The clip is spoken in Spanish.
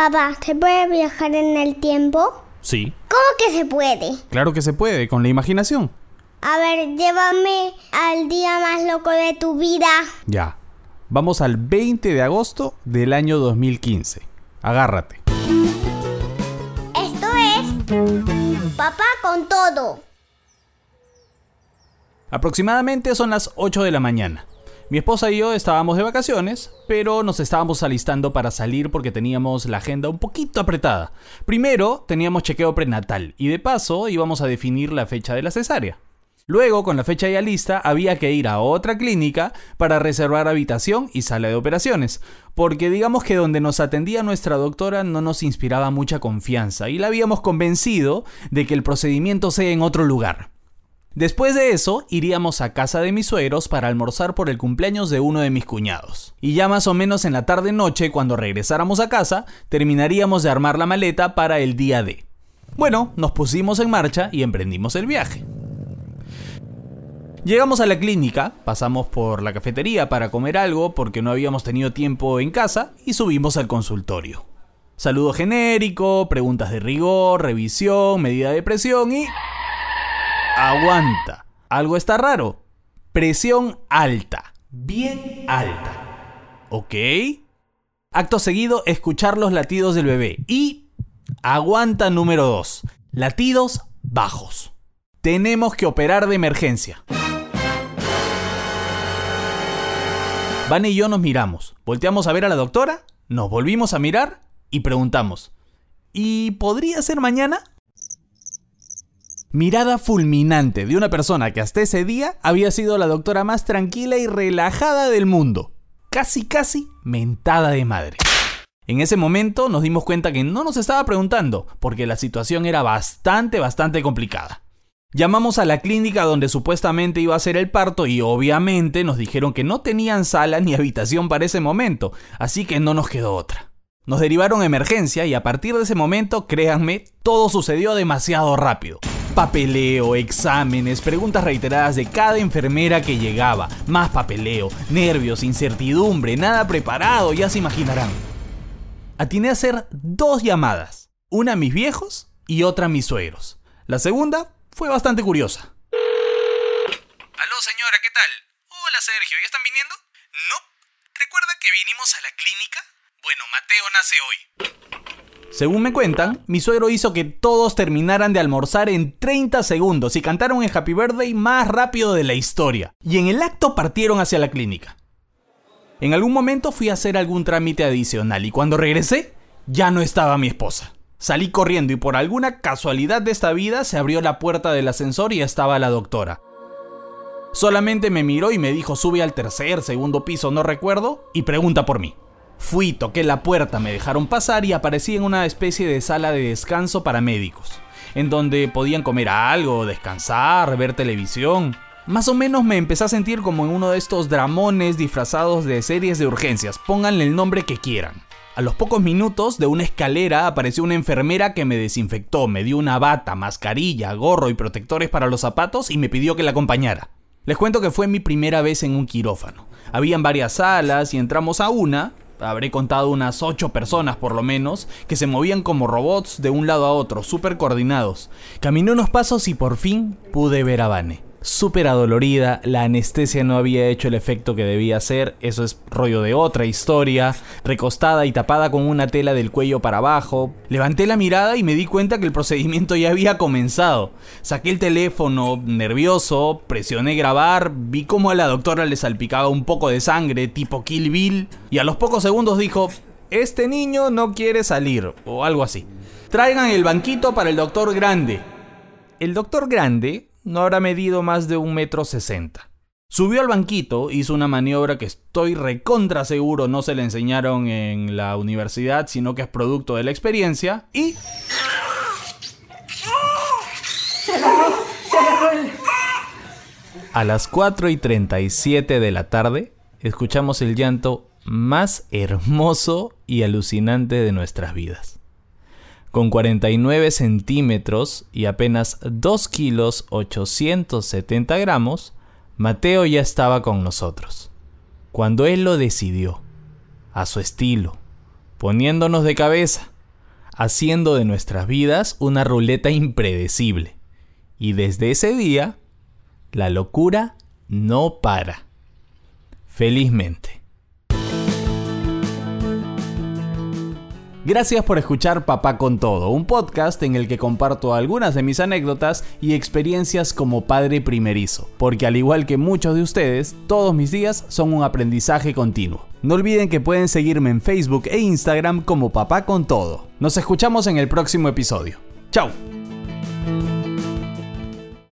Papá, ¿se puede viajar en el tiempo? Sí, ¿Cómo que se puede? claro que se puede, con la imaginación. A ver, llévame al día más loco de tu vida. Ya. Vamos al 20 de agosto del año 2015. Agárrate. Esto es Papá con todo. Aproximadamente son las 8 de la mañana. Mi esposa y yo estábamos de vacaciones, pero nos estábamos alistando para salir porque teníamos la agenda un poquito apretada. Primero teníamos chequeo prenatal y de paso íbamos a definir la fecha de la cesárea. Luego, con la fecha ya lista, había que ir a otra clínica para reservar habitación y sala de operaciones, porque digamos que donde nos atendía nuestra doctora no nos inspiraba mucha confianza y la habíamos convencido de que el procedimiento sea en otro lugar. Después de eso, iríamos a casa de mis suegros para almorzar por el cumpleaños de uno de mis cuñados. Y ya más o menos en la tarde-noche, cuando regresáramos a casa, terminaríamos de armar la maleta para el día D. Bueno, nos pusimos en marcha y emprendimos el viaje. Llegamos a la clínica, pasamos por la cafetería para comer algo porque no habíamos tenido tiempo en casa y subimos al consultorio. Saludo genérico, preguntas de rigor, revisión, medida de presión y... Aguanta. Algo está raro. Presión alta. Bien alta. ¿Ok? Acto seguido, escuchar los latidos del bebé. Y... Aguanta número 2. Latidos bajos. Tenemos que operar de emergencia. Van y yo nos miramos. Volteamos a ver a la doctora, nos volvimos a mirar y preguntamos. ¿Y podría ser mañana? Mirada fulminante de una persona que hasta ese día había sido la doctora más tranquila y relajada del mundo. Casi, casi mentada de madre. En ese momento nos dimos cuenta que no nos estaba preguntando, porque la situación era bastante, bastante complicada. Llamamos a la clínica donde supuestamente iba a ser el parto y obviamente nos dijeron que no tenían sala ni habitación para ese momento, así que no nos quedó otra. Nos derivaron a emergencia y a partir de ese momento, créanme, todo sucedió demasiado rápido. Papeleo, exámenes, preguntas reiteradas de cada enfermera que llegaba, más papeleo, nervios, incertidumbre, nada preparado, ya se imaginarán. Atiné a hacer dos llamadas, una a mis viejos y otra a mis suegros. La segunda fue bastante curiosa. Aló, señora, ¿qué tal? Hola, Sergio, ¿ya están viniendo? No. ¿Recuerda que vinimos a la clínica? Bueno, Mateo nace hoy. Según me cuentan, mi suegro hizo que todos terminaran de almorzar en 30 segundos y cantaron el Happy Birthday más rápido de la historia. Y en el acto partieron hacia la clínica. En algún momento fui a hacer algún trámite adicional y cuando regresé, ya no estaba mi esposa. Salí corriendo y por alguna casualidad de esta vida se abrió la puerta del ascensor y estaba la doctora. Solamente me miró y me dijo sube al tercer, segundo piso, no recuerdo, y pregunta por mí. Fui, toqué la puerta, me dejaron pasar y aparecí en una especie de sala de descanso para médicos, en donde podían comer algo, descansar, ver televisión. Más o menos me empecé a sentir como en uno de estos dramones disfrazados de series de urgencias, pónganle el nombre que quieran. A los pocos minutos de una escalera apareció una enfermera que me desinfectó, me dio una bata, mascarilla, gorro y protectores para los zapatos y me pidió que la acompañara. Les cuento que fue mi primera vez en un quirófano. Habían varias salas y entramos a una, habré contado unas 8 personas por lo menos, que se movían como robots de un lado a otro, súper coordinados. Caminé unos pasos y por fin pude ver a Vane. Súper adolorida, la anestesia no había hecho el efecto que debía hacer, eso es rollo de otra historia, recostada y tapada con una tela del cuello para abajo. Levanté la mirada y me di cuenta que el procedimiento ya había comenzado. Saqué el teléfono, nervioso, presioné grabar, vi cómo a la doctora le salpicaba un poco de sangre, tipo Kill Bill, y a los pocos segundos dijo, este niño no quiere salir, o algo así. Traigan el banquito para el doctor grande. El doctor grande no habrá medido más de un metro sesenta. Subió al banquito, hizo una maniobra que estoy recontra seguro no se le enseñaron en la universidad, sino que es producto de la experiencia, y... A las 4 y 37 de la tarde, escuchamos el llanto más hermoso y alucinante de nuestras vidas. Con 49 centímetros y apenas 2 kilos 870 gramos, Mateo ya estaba con nosotros. Cuando él lo decidió, a su estilo, poniéndonos de cabeza, haciendo de nuestras vidas una ruleta impredecible. Y desde ese día, la locura no para. Felizmente. Gracias por escuchar Papá con Todo, un podcast en el que comparto algunas de mis anécdotas y experiencias como padre primerizo, porque al igual que muchos de ustedes, todos mis días son un aprendizaje continuo. No olviden que pueden seguirme en Facebook e Instagram como Papá con Todo. Nos escuchamos en el próximo episodio. ¡Chao!